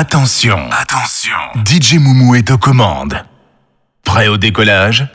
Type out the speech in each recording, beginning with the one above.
Attention, attention. DJ Moumou est aux commandes. Prêt au décollage?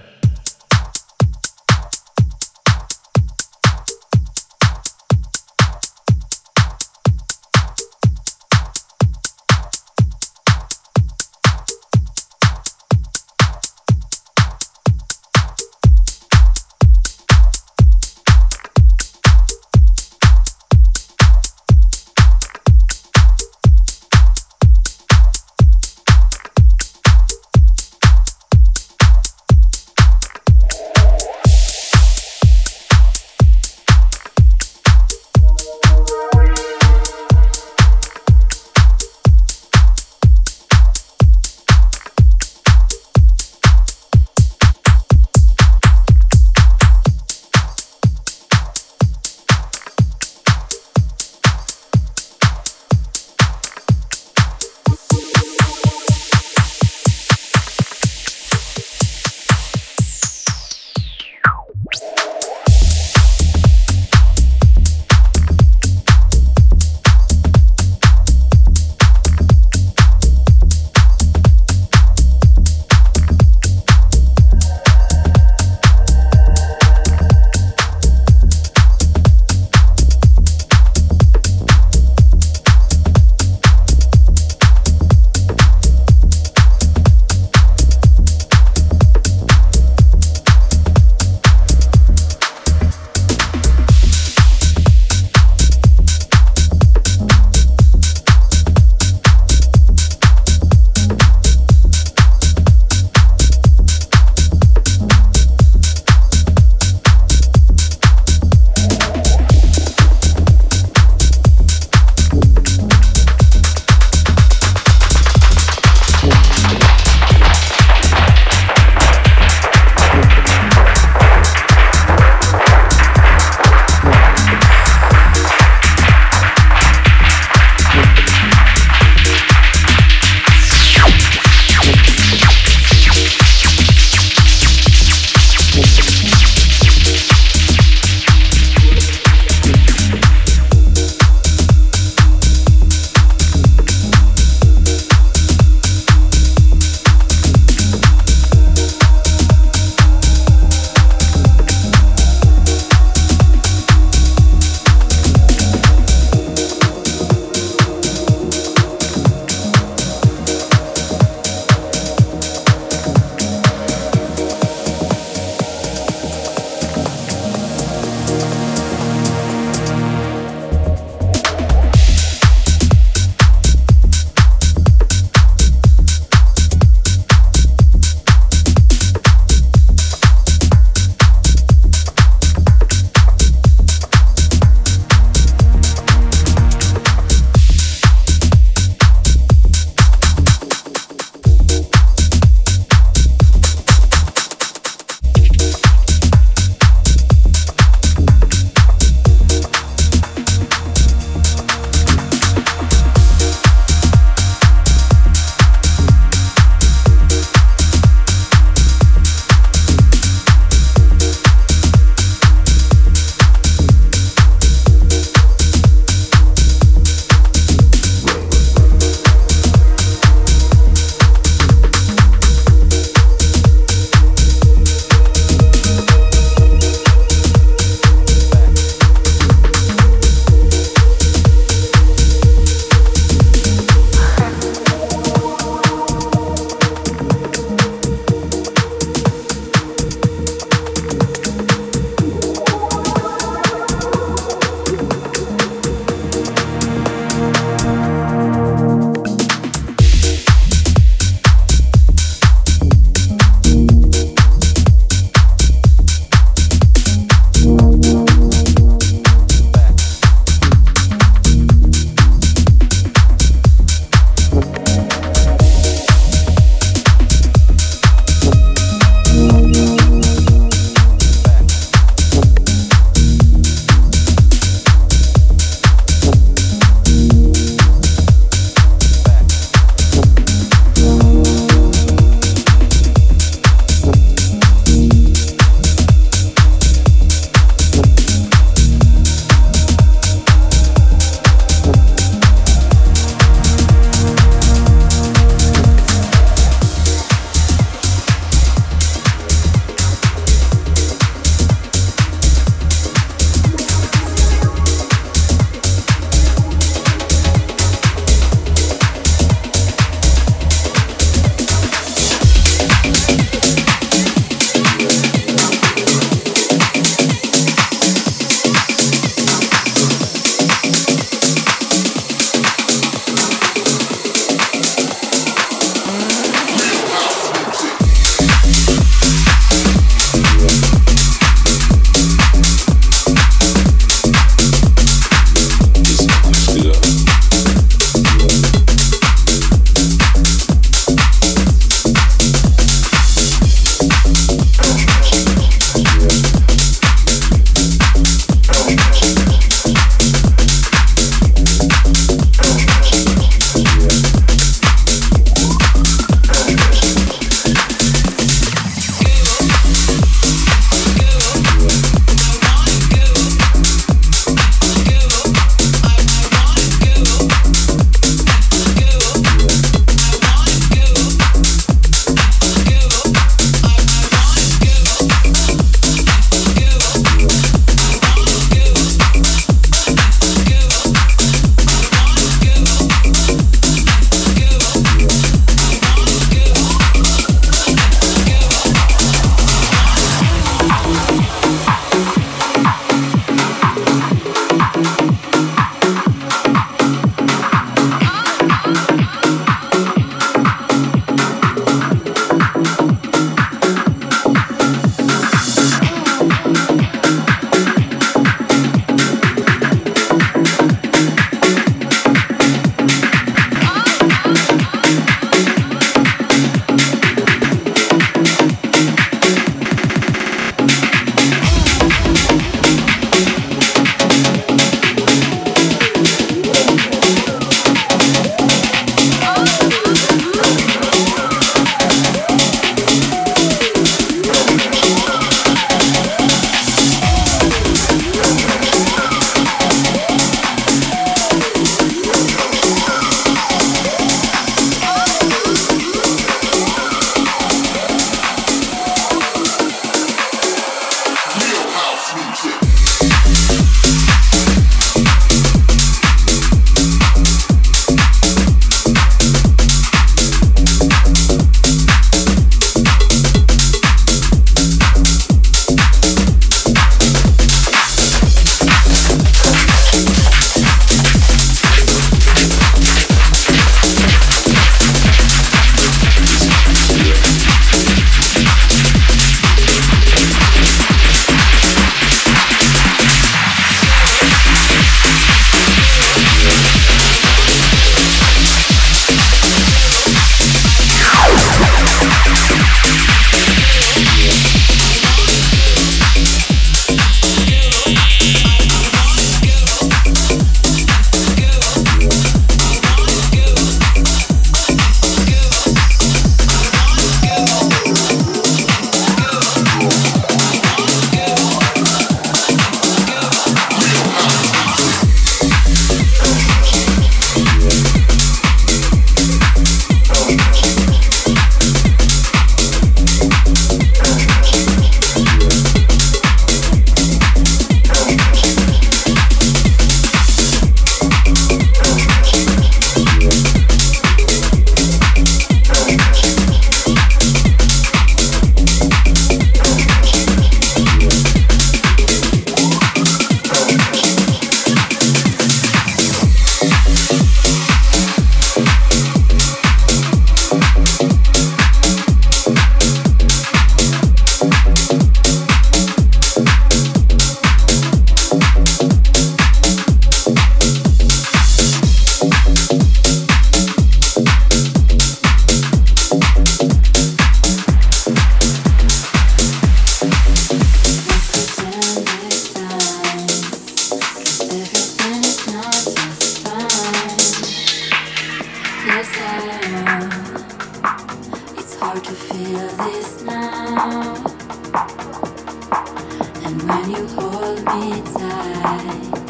side.